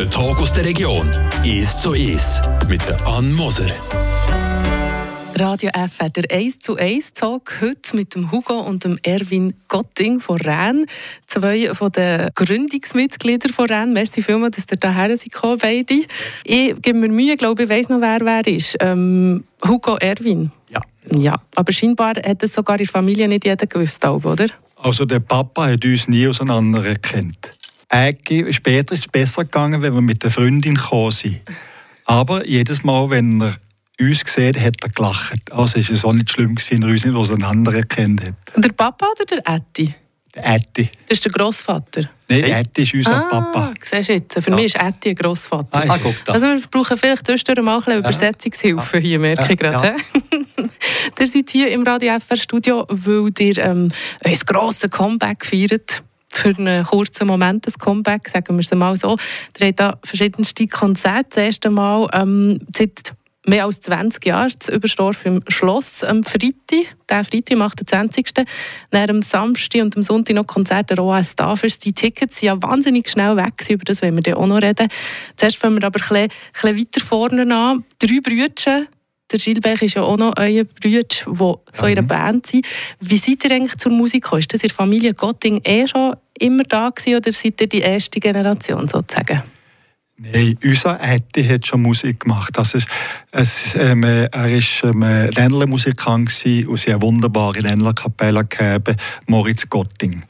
Der Talk aus der Region. Ist so ist. Mit der Ann Moser. Radio FR, der 1 zu 1 Talk heute mit dem Hugo und dem Erwin Gotting von Rennes. Zwei von den Gründungsmitgliedern von Rennes. Merci vielmals, dass ihr hierher seid, beide. Ich gebe mir Mühe, glaube ich, weiss noch, wer wer ist. Ähm, Hugo Erwin. Ja. Ja, aber scheinbar hat es sogar in der Familie nicht jeder gewusst, oder? Also der Papa hat uns nie auseinander erkannt. Eigentlich, später ist es besser gegangen, wenn wir mit der Freundin gekommen sind. Aber jedes Mal, wenn er uns gesehen hat, hat er gelacht. Also ist es auch nicht schlimm wenn er uns nicht auseinander erkannt hat. Der Papa oder der Ätti? Der Ätti. Das ist der Grossvater. Nein, der Ätti ist unser ah, Papa. Siehst du jetzt, für Ja. mich ist Ätti ein Grossvater. Ah. Also wir brauchen vielleicht zwischendurch mal ein bisschen Übersetzungshilfe hier, merke ich gerade. Ja. ihr seid hier im Radio FR Studio, weil ihr ähm, ein grosses Comeback feiert. Für einen kurzen Moment ein Comeback, sagen wir es mal so. Ihr habt da verschiedenste Konzerte. Das erste Mal ähm, seit mehr als 20 Jahren zu Überstorf im Schloss am Freitag, der Freitag, am 28. Dann am Samstag und am Sonntag noch Konzerte der OS Tafels. Die Tickets sind ja wahnsinnig schnell weg, über das wollen wir dann auch noch reden. Zuerst fangen wir aber ein bisschen, ein bisschen weiter vorne an. Drei Brüder, der Gilbert ist ja auch noch euer Bruder, die so in einer Band sind. Wie seid ihr eigentlich zur Musik gekommen? Ist das in der Familie Gotting eh schon immer da gewesen, oder seid ihr die erste Generation sozusagen? Nein, unser Ätti hat schon Musik gemacht. Das ist, es, ähm, äh, er war ähm, äh, Ländlermusikant und sie eine wunderbare Ländlerkapelle gehabt, Moritz Gotting.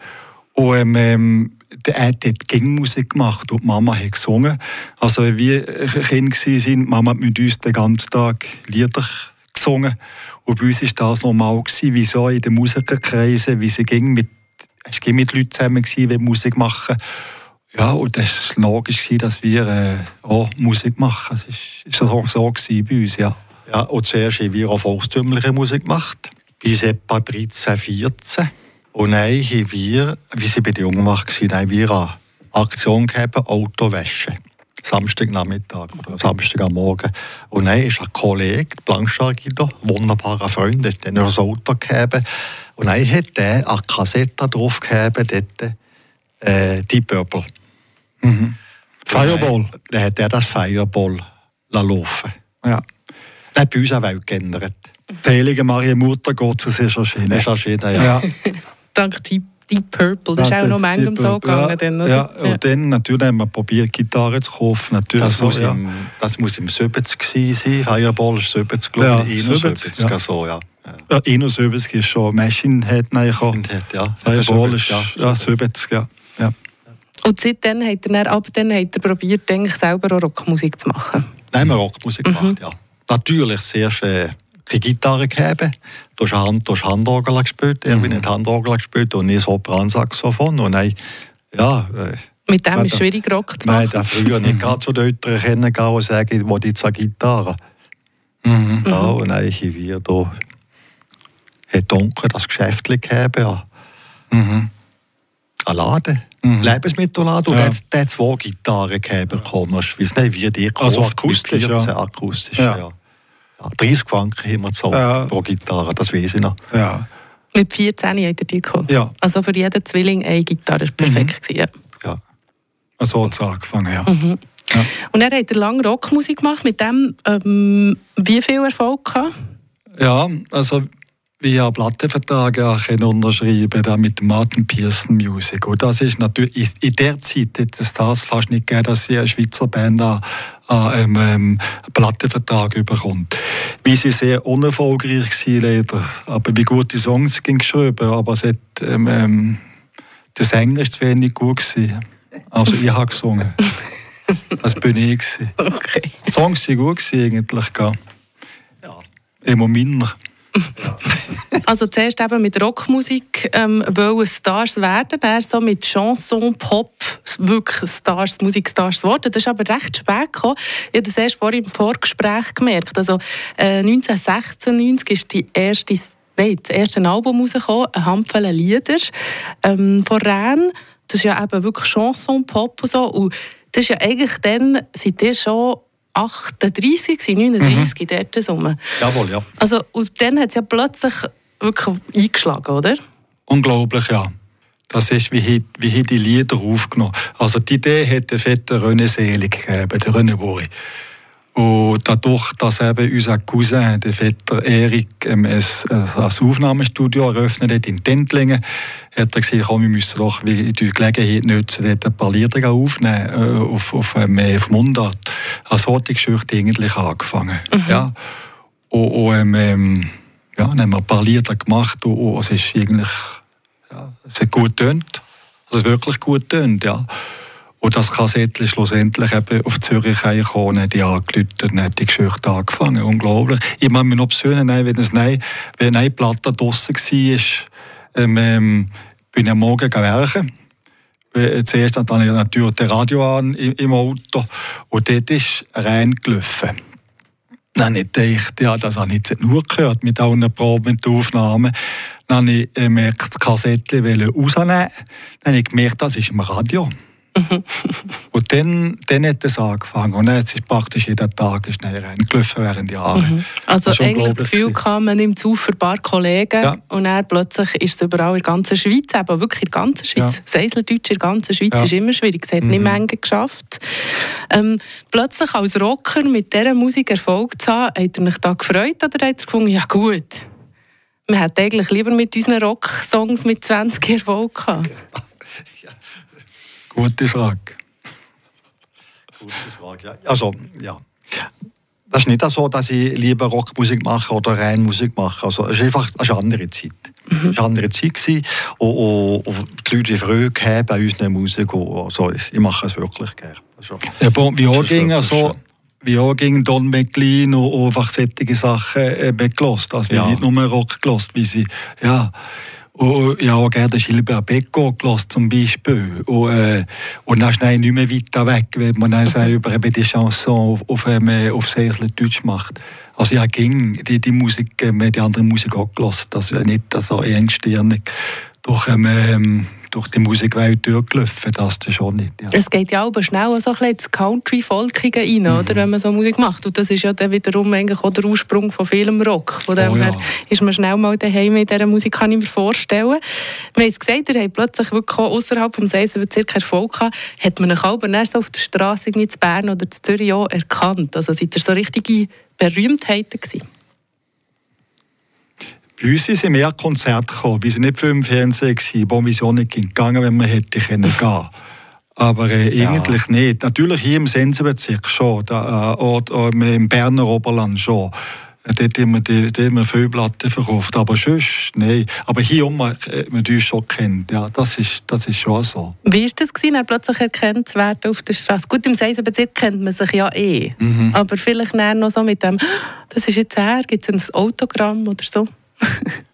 Und ähm, Ätti hat Gangmusik gemacht und die Mama hat gesungen. Also wir Kinder waren, die Mama hat mit uns den ganzen Tag Lieder gesungen. Und bei uns war das normal, wie so in den Musikerkreisen, wie sie ging mit, es ging mit Leuten zusammen, die Musik machen. Ja, und das war logisch, dass wir äh, auch Musik machen. Ist, ist so, so bei uns, ja. Ja, und zuerst haben wir auch volkstümliche Musik gemacht, bis etwa 13, 14. Und dann haben wir, wie sie bei den Jungwacht waren, haben wir eine Aktion gehabt, Autowäsche. Samstagnachmittag oder Samstag am Morgen. Und dann ist ein Kollege, Blanchard Guido, wunderbarer Freund, der hat dann das Auto gehabt. Und dann hat er eine Kassette drauf gehabt, dort, äh, Deep Purple. Fireball. Dann hat er das Fireball laufen Ja. Er hat bei uns auch Welt geändert. Die heilige Maria Mutter Gottes ist erschienen. Ist erschienen, ja. Ja. Dank Deep, Deep Purple. Das ist Ja, auch noch manchmal so ja, gegangen. Dann, oder? Ja, und dann natürlich haben wir probiert, Gitarre zu kaufen. Natürlich Das, so, muss ja. im, das muss im 70 gewesen sein. Fireball ist 70, glaube Ja, ich. 70, 71, ja. so, ja. ja. Ja, 71 ist schon Machine Head reingekommen. Ja, Fireball ist ja, ja, 70, ja. ja. Und seitdem hat er dann, ab dann hat er probiert, denke ich, selber auch Rockmusik zu machen. Nein, wir haben Rockmusik gemacht, ja. Natürlich zuerst äh, die Gitarre gehabt. Du hast Hand, du hast Handorgel gespielt, Erwin hat Handorgel gespielt und ich Sopransaxophon. Und dann, ja, äh, Mit dem Ja, ist schwierig, Rock zu machen. früher nicht gerade zu den Eltern kennengegangen und sagen, ich will jetzt eine Gitarre. Mhm. Ja, und dann haben wir da, hat Onkel das Geschäft gehabt, ja. Mhm. Ein Laden, Mhm. Lebensmittelladen. Und Ja. hat- der hat zwei Gitarren gehabt bekommen. Ich weiss nicht, wie die Also gekauft, bis akustisch, ja. 14, akustisch, Ja. ja. Ja. 30 Franken haben wir gezahlt Ja. pro Gitarre, das weiß ich noch. ja. Mit 14 hat er die gehabt. Ja. Also für jeden Zwilling eine Gitarre war perfekt. gewesen, Ja. Ja. So hat es angefangen, ja. Und dann hat er lange Rockmusik gemacht. Mit dem ähm, wie viel Erfolg gehabt? Ja, also via Plattenvertrag ja, unterschreiben da mit Martin Pearson Music. Und das ist natürlich, in der Zeit hätte es das fast nicht gegeben, dass sie eine Schweizer Band an, an ähm, einen Plattenvertrag überkommt. Wie sie sehr unerfolgreich waren, leider. Aber wie gute Songs ging geschrieben, aber es hat, ähm, ähm, der Sänger ist zu wenig gut gewesen. Also ich habe gesungen. Das bin ich. Gewesen. Okay. Die Songs waren gut gewesen, eigentlich. gell. Immer minder. Also zuerst eben mit Rockmusik ähm, wollen Stars werden, dann so mit Chanson, Pop, wirklich Stars, Musikstars geworden. Das ist aber recht spät gekommen. Ich habe das erst vorhin im Vorgespräch gemerkt. Also äh, 1996 ist die erste, nein, das erste Album rausgekommen, eine Handvoll Lieder ähm, von Rennes. Das ist ja eben wirklich Chanson, Pop und so. Und das ist ja eigentlich dann, seid ihr schon 38, gewesen, 39 mhm. dort rum. Jawohl, ja. Also, und dann hat es ja plötzlich wirklich eingeschlagen, oder? Unglaublich, ja. Das ist, wie, wie die Lieder aufgenommen Also die Idee hat der Vetter René Selig gegeben, der René Bori. Und dadurch, dass eben unser Cousin, der Vetter Erik, ähm, ein, äh, Aufnahmestudio eröffnet hat in Tentlingen, hat er gesagt, komm, wir müssen doch die Gelegenheit nutzen, dort ein paar Lieder aufnehmen, äh, auf, auf, ähm, auf Mundart. Also hat die Geschichte eigentlich angefangen. Mhm. Ja. Und, und ähm, ja, dann haben wir ein paar Lieder gemacht und, und es ist eigentlich, ja, es hat gut tönt. Also es wirklich gut tönt, ja. Und das Kassettchen schlussendlich eben auf Zürich gekommen, die angelötet und hat die Geschichte angefangen. Unglaublich. Ich mich noch besinnen, wenn, es nein, wenn eine Platte draussen war, ähm, ähm, bin ich am Morgen werken. Äh, zuerst hatte ich natürlich das Radio an im Auto und dort ist reingelaufen. Dann habe ich gedacht, ja, das habe ich jetzt nur gehört mit allen Proben und Aufnahmen. Dann habe ich gemerkt, das Kassettchen rausnehmen. Dann habe ich gemerkt, das ist im Radio. Mhm. und dann, dann hat es angefangen. Und jetzt ist praktisch jeden Tag ist reingelaufen während Jahren. Mhm. Also das eigentlich das Gefühl kam, man nimmt zu für ein paar Kollegen ja. und dann plötzlich ist es überall in der ganzen Schweiz, eben wirklich in der ganzen Schweiz. Ja. Seiseldeutsch in der ganzen Schweiz ja. ist immer schwierig, es hat mhm. nicht Menge geschafft. Ähm, plötzlich als Rocker mit dieser Musik Erfolg zu haben, hat er mich da gefreut oder hat er gefunden, ja gut, man hätte eigentlich lieber mit unseren Rock-Songs mit 20 Erfolg gehabt. Gute Frage. Gute Frage, ja. Also, ja. Das ist nicht so, dass ich lieber Rockmusik mache oder rein Musik mache. Also, es ist einfach es ist eine andere Zeit. Mhm. Es war eine andere Zeit. Gewesen. Und, und, und die Leute Freude haben bei unserer Musik. Also, ich mache es wirklich gerne. Also, ja, wie auch ging also, wie auch gegen Don McLean und einfach solche Sachen äh, gelost. Also ja. nicht nur Rock gelost, wie sie, ja. Und ich habe gerne Gilbert Becco gehört, zum Beispiel. Und, äh, und dann es nicht mehr weiter weg, wenn man dann mhm. über die Chanson auf, auf, ähm, auf Deutsch macht. Also ja, ging die, die Musik, äh, die andere Musik auch gehört. Das ist nicht so engstirnig. Durch, ähm, durch die Musikwelt durchgelaufen, das ist schon nicht. Ja. Es geht ja aber schnell so ein bisschen ins Country-Folkige rein, mhm. oder, wenn man so Musik macht. Und das ist ja dann wiederum eigentlich auch der Ursprung von vielem Rock. Von dem oh, ja. ist man schnell mal daheim in dieser Musik, kann ich mir vorstellen. Wir haben es gesagt, ihr habt plötzlich wirklich außerhalb des Seisenbezirks Erfolg gehabt. Hat man euch aber erst auf der Straße in Bern oder in Zürich auch erkannt? Also seid ihr so richtige Berühmtheiten gewesen? Bei uns sind mehr Konzerte gekommen, weil sie nicht viel im Fernsehen waren, auch nicht gegangen wenn man hätte können gehen aber äh, ja. eigentlich nicht. Natürlich hier im Sensenbezirk schon, da, äh, oder, äh, im Berner Oberland schon. Äh, dort haben wir, die, dort haben wir viele Platten verkauft, aber sonst, nein. Aber hier um, äh, man uns schon kennt, ja, das ist, das ist schon so. Wie war das, gewesen, plötzlich erkannt zu werden auf der Straße? Gut, im Sensenbezirk kennt man sich ja eh, mhm. aber vielleicht noch so mit dem, das ist jetzt er, gibt es ein Autogramm oder so?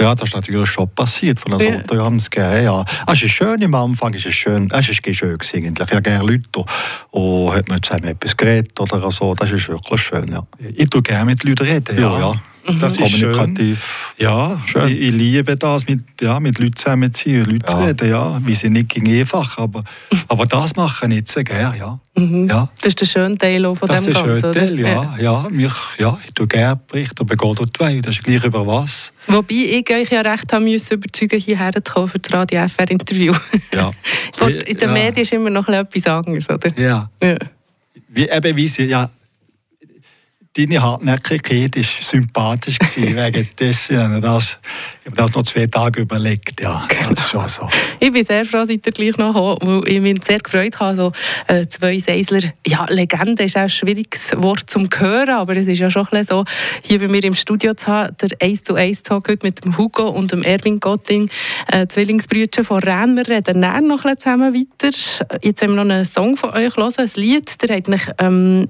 Ja, das ist natürlich schon passiert von der ja. gerne. Ja. Es ist schön im Anfang, es ist schön, es ist schön eigentlich. Ich habe gerne Leute und hat man zusammen etwas geredet oder so. Das ist wirklich schön, ja. Ich tue gerne mit Leuten reden, ja. ja. Das mhm. ist kommunikativ. Schön. Ja, schön. Ich, ich, liebe das, mit, ja, mit Leuten zusammen zu sein, Leute ja. zu reden. Ja. Wir sind nicht einfach, aber, aber das mache ich nicht so gerne. Ja. Mhm. Ja. Das ist der schöne Teil von das dem Ganzen. Das ist der schöne Teil, ja. ja. Mich, ja. Ich tue gerne Berichte über Gott und die Welt. Das ist gleich über was. Wobei ich euch ja recht haben müssen, überzeugen, hierher zu kommen für das Radio FR-Interview. Ja. In den Medien ist immer noch etwas anderes, oder? Ja. ja. Wie, eben, wie sie, ja, deine Hartnäckigkeit war sympathisch wegen dessen. Ich das, ich habe das noch zwei Tage überlegt. Ja, genau. das ist schon so. Ich bin sehr froh, dass ihr gleich noch habt, weil ich mich sehr gefreut habe. So, äh, zwei Seisler, ja, Legende ist auch ein schwieriges Wort zum Hören, aber es ist ja schon ein so, hier bei mir im Studio zu haben, der 1 zu 1 Talk heute mit dem Hugo und dem Erwin Gotting, äh, Zwillingsbrüder von Rennes. Wir reden dann noch ein zusammen weiter. Jetzt haben wir noch einen Song von euch hören, ein Lied, der hat mich ähm,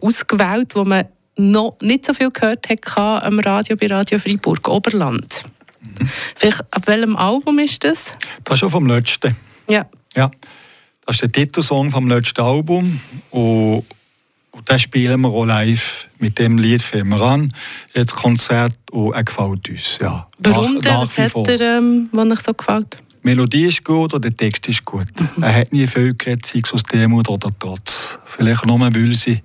ausgewählt, wo man noch nicht so viel gehört hatte am Radio bei Radio Freiburg Oberland. Mhm. Vielleicht, ab welchem Album ist das? Das ist schon vom letzten. Ja. ja. Das ist der Titelsong vom letzten Album. Und, und den spielen wir auch live. Mit dem Lied fangen wir an. Jetzt Konzert und er gefällt uns. Ja. Warum nach, denn? Was hat er, ähm, was euch so gefällt? Die Melodie ist gut und der Text ist gut. Mhm. Er hat nie viel geredet, sei es aus Demut oder Trotz. Vielleicht nur, weil sie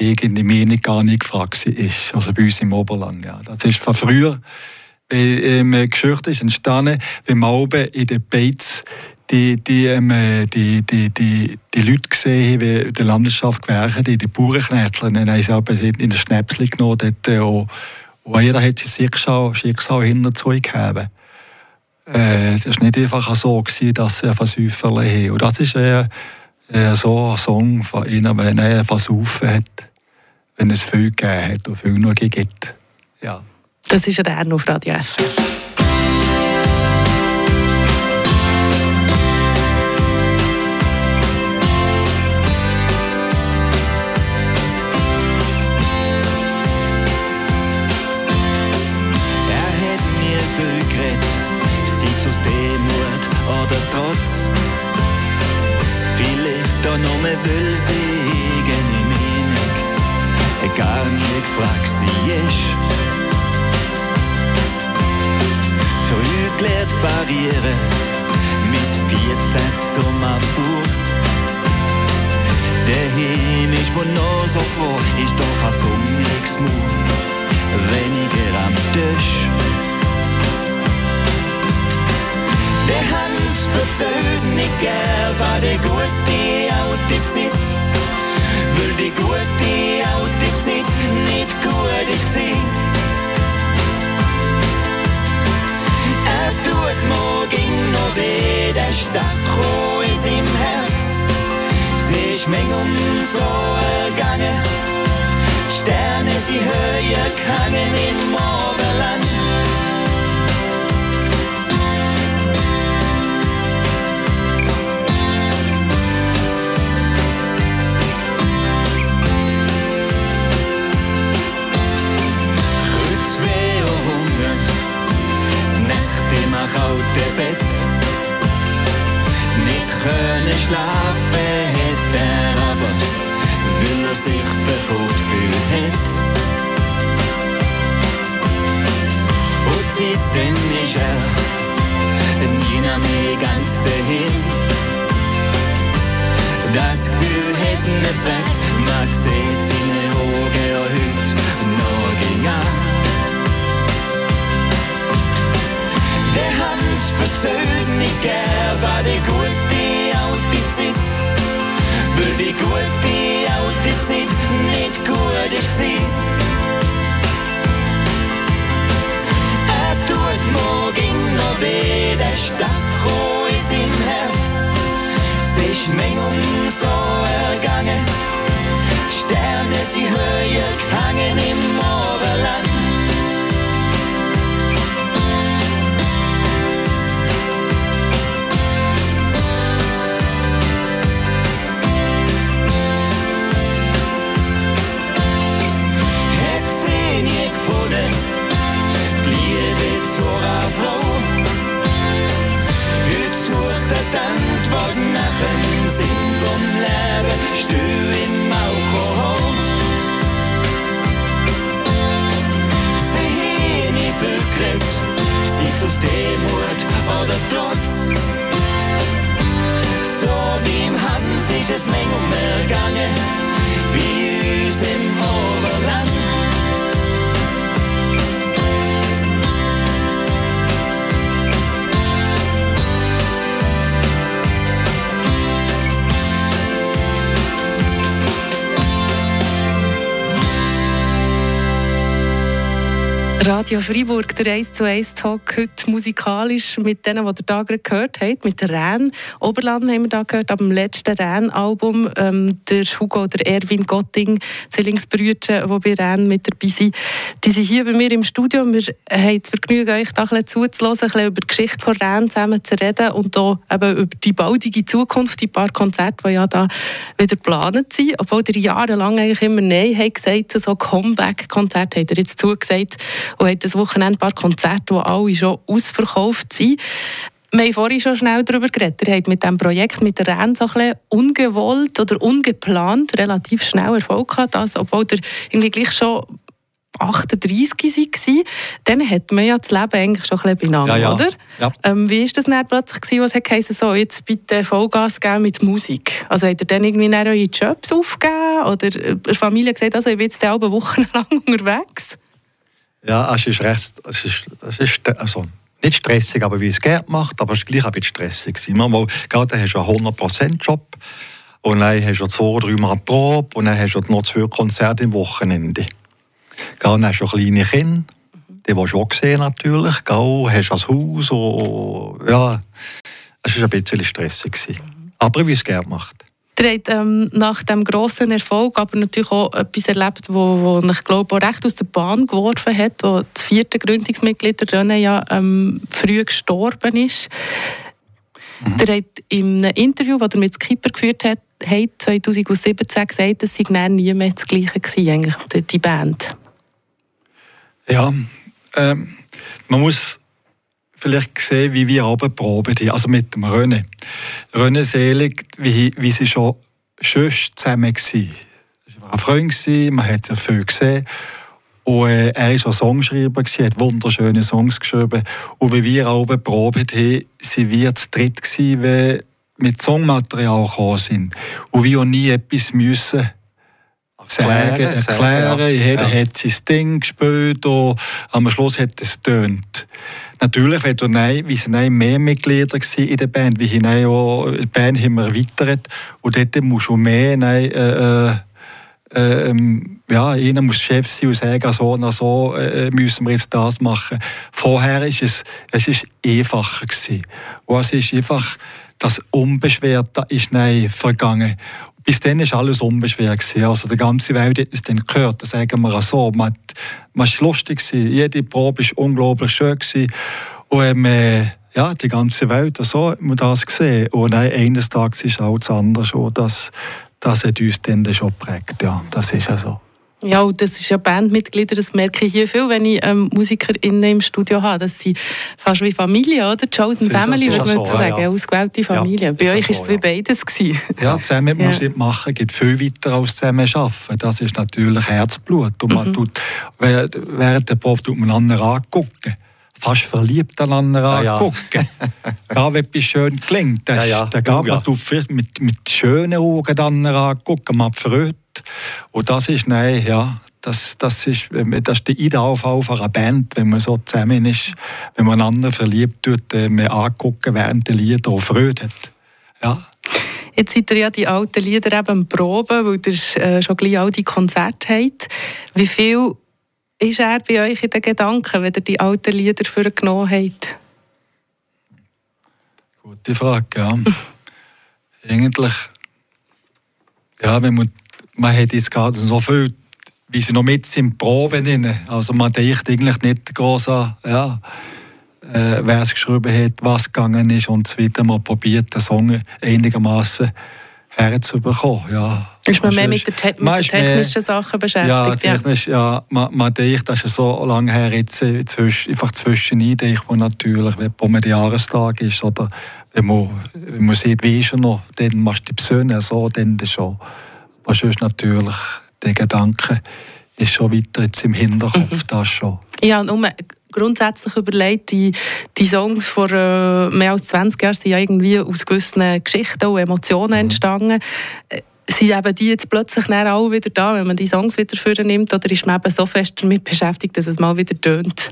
irgendeine Meinung gar nicht gefragt ist. Also bei uns im Oberland. Ja. Das ist von früher, Ähm, Geschichte ist entstanden, wenn man oben in den Beiz die, die, ähm, die, die, die, die Leute gesehen wie in der Landwirtschaft gewerkt, die, die Bauernknechtler, dann haben sie in der Schnäpsel genommen, dort, wo jeder hat sein Schicksal, Schicksal hinter zu gegeben. Äh, das war nicht einfach so, gewesen, dass sie ein Versäuferle haben. Und das ist äh, äh, so ein Song von ihnen, wenn er versaufen hat, wenn es viel gegeben hat und viel noch gibt. Ja. Das ist Erno auf Radio F. ist. Früh klärt Barriere mit 14 zum Abur Der Himmel ist wohl noch so froh, ist doch als um nix weniger am Tisch. Der Hans verzögert nicht gern, war der gute alte Zeit. Weil die gute alte Zeit nicht gut gewesen. Er tut morgen noch weh, der Stachel ist im Herz. Sie ist um so ergangen. Die Sterne, sie höher gehangen im die gute alte Zeit. Weil die gute alte Zeit nicht gut ist Er tut morgen noch weh, der Stachel ist im Herz. Es ist um so Radio Freiburg, der 1 zu 1 Talk heute musikalisch mit denen, die ihr da gerade gehört habt, mit der Rän. Oberland haben wir da gehört, ab dem letzten Rän-Album. Ähm, der Hugo, der Erwin Gotting, Zwillingsbrüder, die bei Rän mit dabei sind, die sind hier bei mir im Studio. Wir haben das Vergnügen, euch da ein bisschen zuzuhören, ein bisschen über die Geschichte von Rän zusammen zu reden und da eben über die baldige Zukunft, die paar Konzerte, die ja da wieder geplant sind. Obwohl ihr jahrelang eigentlich immer Nein habt gesagt, so Comeback-Konzerte habt ihr jetzt zugesagt und hat das Wochenende ein paar Konzerte, die alle schon ausverkauft sind. Wir haben vorhin schon schnell darüber geredet. Ihr habt mit diesem Projekt mit der Renn so ein ungewollt oder ungeplant relativ schnell Erfolg gehabt, also, obwohl ihr irgendwie gleich schon 38 war, dann hat man ja das Leben eigentlich schon ein bisschen beieinander, ja, ja. oder? Ja. Ähm, wie war das dann plötzlich, gewesen, was hat so, jetzt bitte Vollgas geben mit Musik? Also hat er dann irgendwie eure Jobs aufgegeben oder die Familie gesagt, also ich bin jetzt eine Woche lang unterwegs? Ja, es ist recht, es ist, es ist also nicht stressig, aber wie es Gerd macht, aber es war gleich ein bisschen stressig. Manchmal, gerade hast du einen 100%-Job und dann hast du zwei, drei Mal Probe und dann hast du noch zwei Konzerte am Wochenende. Dann hast du kleine Kinder, die willst du auch sehen natürlich. Gell? Hast ein Haus und, ja, es war ein bisschen stressig. Aber wie es Gerd macht. Ihr habt ähm, nach dem grossen Erfolg aber natürlich auch etwas erlebt, wo, wo ich glaube auch recht aus der Bahn geworfen hat, wo das vierte Gründungsmitglied der René ja ähm, früh gestorben ist. Mhm. Ihr habt in einem Interview, das ihr mit Skipper geführt habt, hat 2017 gesagt, es sei nie mehr das Gleiche gewesen, die Band. Ja, ähm, man muss vielleicht sehen, wie wir aber proben, also mit dem René. René Selig, wie, wie sie schon schön zusammen waren. Er war ein Freund, man hat sehr viel gesehen. Und äh, er war auch Songschreiber, hat wunderschöne Songs geschrieben. Und wie wir auch proben haben, sind wir zu dritt gewesen, wenn mit Songmaterial gekommen sind. Und wir auch nie etwas müssen sagen, erklären. Ja. Jeder ja. hat sein Ding gespielt und am Schluss hat es getönt. Natürlich, wenn du nein, wie sind mehr Mitglieder in der Band, wie hinein auch, die Band haben wir erweitert und dort musst du mehr nein, äh, äh, ähm, ja, einer muss Chef sein und sagen, so und so äh, müssen wir jetzt das machen. Vorher war es, es ist einfacher gewesen. Und es ist einfach, das Unbeschwerte ist nein, vergangen. Bis dann war alles unbeschwert. Also die ganze Welt hat es dann gehört, das sagen wir auch so. Man, war lustig, jede Probe war unglaublich schön. Und ähm, äh, ja, die ganze Welt, so hat man das gesehen. Und dann, eines Tages ist auch das andere. Das, das hat uns dann schon geprägt. Ja, das ist ja so. Ja, und das ist ja Bandmitglieder, das merke ich hier viel, wenn ich ähm, MusikerInnen im Studio habe. Das sind fast wie Familie, oder? Chosen Family, würde man so, sagen. Ja. Ausgewählte Familie. Ja, Bei euch war es wie beides. Gewesen. Ja, zusammen ja. Musik machen geht viel weiter als zusammen arbeiten. Das ist natürlich Herzblut. Und man mhm. tut, während der Probe tut man anderen angucken fast verliebt aneinander ja. angucken. ja, wenn etwas schön klingt, das, ja, ja. da geht oh, man ja. mit, mit schönen Augen aneinander angucken, man und das ist, nein, ja, das, das, ist, das ist der Idealfall von einer Band, wenn man so zusammen ist, wenn man einander verliebt wird, äh, man angucken, während der Lieder auch Freude hat. Ja. Jetzt seid ihr ja die alten Lieder eben am Proben, weil ihr äh, schon gleich all die Konzerte habt. Wie viel ist er bei euch in den Gedanken, wenn ihr die alten Lieder für genommen habt? Gute Frage, ja. Eigentlich, ja, wenn man man hat jetzt gerade so viel, wie sie noch mit sind, Proben drin. Also man denkt eigentlich nicht groß an, ja, äh, wer es geschrieben hat, was gegangen ist und so weiter. Man probiert den Song einigermaßen herzubekommen. Ja. Ist man mehr mit, der, Te mit den technischen Sachen beschäftigt? Ja, technisch, ja. ja man, man denkt, das ist so lange her, jetzt äh, zwischen, einfach zwischendrin denkt man natürlich, wenn man der Jahrestag ist oder wenn man, wenn man sieht, wie ist er noch, dann machst du die Persönlich so, dann schon. Aber sonst natürlich, der Gedanke ist schon weiter jetzt im Hinterkopf, mhm. das schon. Ja, nur grundsätzlich überlegt, die, die Songs vor äh, mehr als 20 Jahren sind ja irgendwie aus gewissen Geschichten und Emotionen mhm. entstanden. Äh, sind eben die jetzt plötzlich auch wieder da, wenn man die Songs wieder nimmt, oder ist man eben so fest damit beschäftigt, dass es mal wieder tönt?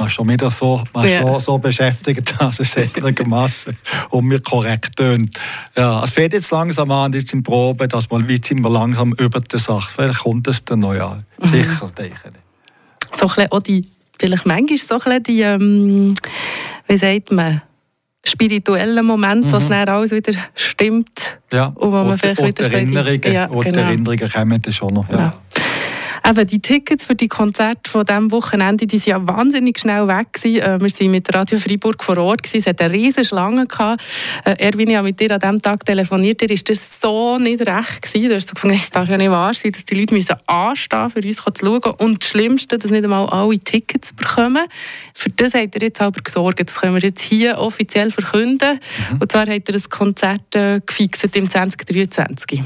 Man schon wieder so, man ja. schon so beschäftigt, dass es einigermaßen um mir korrekt tönt. Ja, es fängt jetzt langsam an, jetzt in Probe, dass man wie sind wir langsam über die Sache. Vielleicht kommt es dann noch, ja. Mhm. Sicher, mhm. denke ich. So ein auch die, vielleicht manchmal so ein bisschen die, ähm, wie sagt man, spirituellen Moment, mhm. was dann alles wieder stimmt. Ja, und, wo man und, vielleicht und wieder Erinnerungen, sagt, ja, genau. Erinnerungen kommen dann schon noch. Ja. ja. Eben, die Tickets für die Konzerte von diesem Wochenende die sind ja wahnsinnig schnell weg. Gewesen. Äh, wir waren mit Radio Freiburg vor Ort. Gewesen. Es hatte eine riesige Schlange. Gehabt. Äh, Erwin, ich habe mit dir an diesem Tag telefoniert. Dir ist das so nicht recht. Gewesen. Du hast so gefunden, es darf ja nicht wahr sein, dass die Leute müssen anstehen für uns zu schauen. Und das Schlimmste, dass nicht einmal alle Tickets bekommen. Für das habt ihr jetzt aber gesorgt. Das können wir jetzt hier offiziell verkünden. Mhm. Und zwar habt ihr ein Konzert äh, gefixt im 2023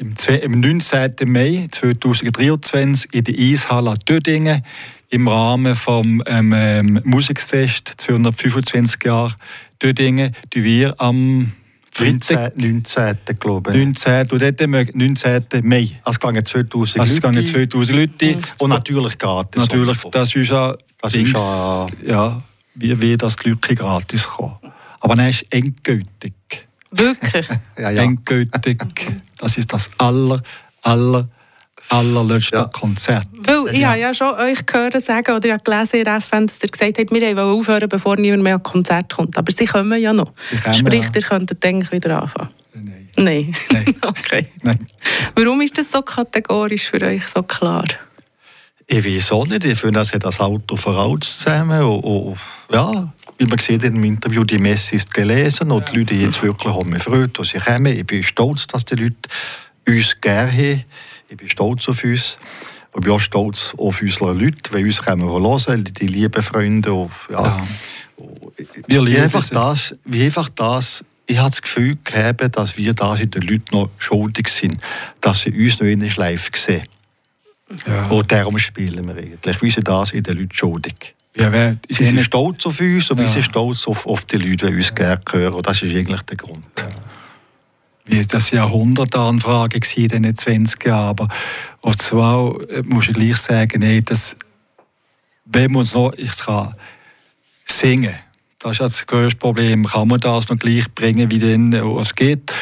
im, im 19. Mai 2023 in der Eishalle Dödingen im Rahmen des ähm, ähm, Musikfest 225 Jahre Dödingen, die wir am Freitag. 19. glaube ich. 19. Und dort 19. Mai. Es gehen 2000 Leute. Es gehen 2000 Leute. Und natürlich gratis. Natürlich, das ist ja... Das Dings, ist ja... Ja, wie, wie das Leute gratis kommen. Aber dann ist endgültig. Wirklich? ja, ja. Endgültig. Das ist das aller, aller allerletzte ja. Konzert. Weil ich ja. habe ja schon euch gehört sagen, oder ich habe gelesen in FN, dass ihr gesagt habt, wir wollen aufhören, bevor niemand mehr an Konzert kommt. Aber sie kommen ja noch. Kommen, Sprich, ja. ihr könntet eigentlich wieder anfangen. Nein. Nein? Nein. okay. Nein. Warum ist das so kategorisch für euch so klar? Ich weiß auch nicht. Ich finde, es hat das Auto voraus zusammen. Und, und, ja, wie man sieht in dem Interview, die Messe ist gelesen und die Leute jetzt wirklich haben mich gefreut, dass sie kommen. Ich bin stolz, dass die Leute uns gerne haben. Ich bin stolz auf uns. Ich bin auch stolz auf unsere Leute, weil uns können wir hören, die lieben Freunde. Und, ja. ja. Wir lieben wie einfach das, wie einfach das ich habe das Gefühl gehabt, dass wir da den Leuten noch schuldig sind, dass sie uns noch in live sehen. Ja. Und darum spielen wir eigentlich. Wir sind das in den Leuten schuldig. Ja, wer, sie sind stolz auf uns und ja. wir sind stolz auf, auf die Leute, die uns gerne hören. Und das ist eigentlich der Grund. Ja wie das Jahrhundertanfrage in diesen 20 Jahren. Aber auf zwei äh, muss ich gleich sagen, nee, das, wenn man noch, ich kann singen, das ist das größte Problem. Kann man das noch gleich bringen, wie denn äh, es geht?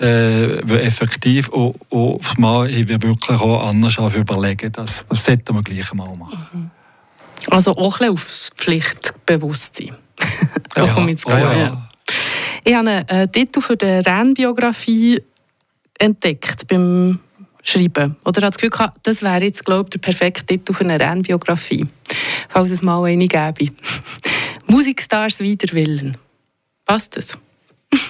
Äh, effektiv und, und mal ich will wirklich auch anders überlegen. Das, das sollten wir gleich mal machen. Mhm. Also auch ein bisschen aufs Pflichtbewusstsein. ja, ja, ja. ja. Ich habe einen äh, Titel für die Rennbiografie entdeckt beim Schreiben. Oder habe das Gefühl gehabt, das wäre jetzt, glaube ich, der perfekte Titel für eine Rennbiografie. Falls es mal eine gäbe. Musikstars wider Willen. Passt das?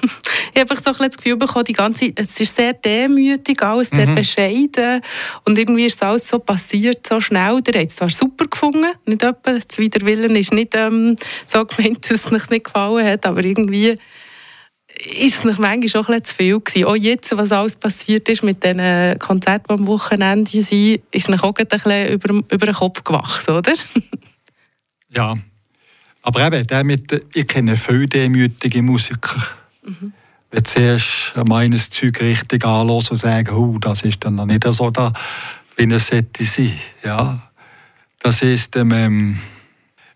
ich habe so ein das Gefühl bekommen, die ganze, es ist sehr demütig, alles sehr mhm. bescheiden und irgendwie ist alles so passiert, so schnell. Der hat es zwar super gefunden, nicht etwa, das Widerwillen ist nicht ähm, so gemeint, dass es nicht gefallen hat, aber irgendwie ist es noch manchmal schon ein zu viel gewesen. Auch jetzt, was alles passiert ist mit diesen Konzerten, die am Wochenende sind, ist noch auch ein bisschen über, über den Kopf gewachsen, oder? ja, aber eben, der mit, ich kenne viele demütige Musiker. Mhm. Wenn zuerst meines Zeug richtig anhören und sagen, oh, das ist dann noch nicht so da, wie es sollte sein. Ja, das ist, ähm,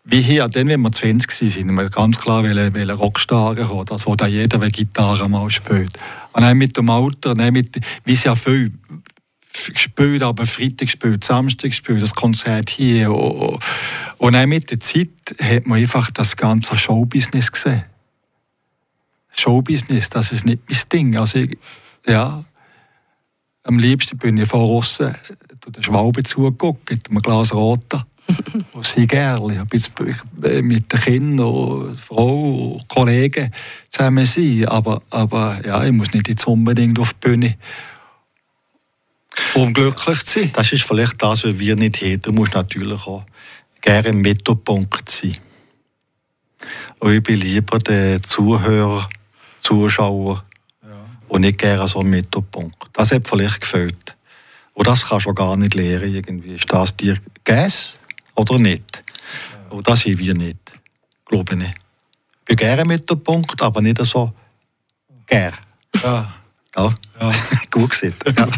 wie hier, dann, wenn wir 20 waren, wir ganz klar wollen, wollen Rockstar kommen, das, wo da jeder eine Gitarre mal spielt. Und dann mit dem Alter, dann mit, wie es ja viel gespielt, aber Freitag gespielt, Samstag gespielt, das Konzert hier. Und dann mit der Zeit hat man einfach das ganze Showbusiness gesehen. Showbusiness, das ist nicht mein Ding. Also, ich, ja, am liebsten bin ich von außen den Schwalben zugeguckt, mit einem Glas Roter und sie gerne. Ich mit den Kindern, Frau, Kollegen zusammen sein. Aber, aber ja, ich muss nicht jetzt unbedingt auf die Bühne, um glücklich zu sein. Das ist vielleicht das, was wir nicht haben. Du musst natürlich auch gerne im Mittelpunkt sein. Und ich bin lieber der Zuhörer, Zuschauer ja. und nicht gerne so im Mittelpunkt. Das hat vielleicht gefällt. Und das kannst du gar nicht lernen. Irgendwie. Ist das dir Gas? oder nicht. Ja. Und das sind wir nicht, glaube ich nicht. Ich bin gerne mit dem Punkt, aber nicht so gern. Ja. Ja. ja. Gut gesehen. Ja.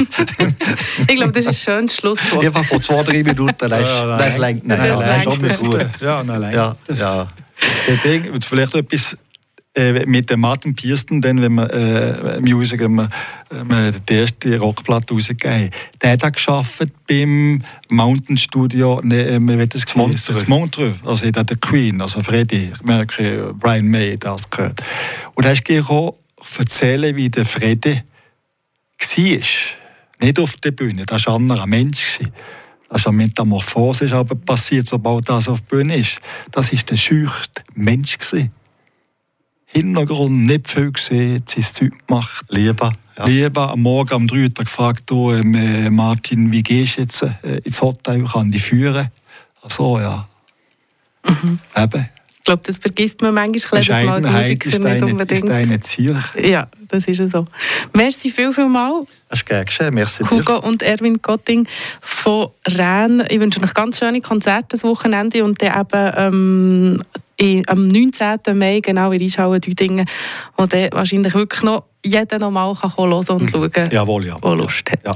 ich glaube, das ist ein schönes Schlusswort. Einfach vor zwei, drei Minuten, das, ja, das lenkt nicht. Das, das ist schon gut. Ja, nein, ja, ja. Vielleicht etwas äh, mit dem Martin Piersten, dann, wenn man äh, Music, wenn man, äh, die erste Rockplatte rausgegeben der hat auch geschafft beim Mountain Studio, ne, äh, man wird das Montreux. Montreux, also hat der Queen, also Freddie Mercury, Brian May, das gehört. Und er ist gekommen, erzählen, wie der Freddie war. Nicht auf der Bühne, das war ein anderer Mensch. Das ist eine Metamorphose ist aber passiert, sobald das auf der Bühne ist. Das war der schüchte Mensch. Gewesen. Hintergrund nicht viel gesehen, sein Zeug gemacht. Lieber. Ja. Lieber am Morgen um 3 Uhr gefragt, du, ähm, äh, Martin, wie gehst du jetzt äh, ins Hotel? Kann ich führen? Ach so, ja. Mhm. Eben. Ich glaube, das vergisst man manchmal, dass man als Musiker nicht deine, unbedingt... ist dein Ziel. Ja, das ist so. Merci viel, viel mal. Das ist gerne geschehen. Merci Hugo dir. und Erwin Gotting von Rennes. Ich wünsche euch ganz schöne Konzerte das Wochenende und dann eben ähm, am 19. Mai genau in Reischauer Düdingen, wo dann wahrscheinlich wirklich noch jeder noch mal hören und mhm. schauen kann, Jawohl, ja. der Lust hat. Ja.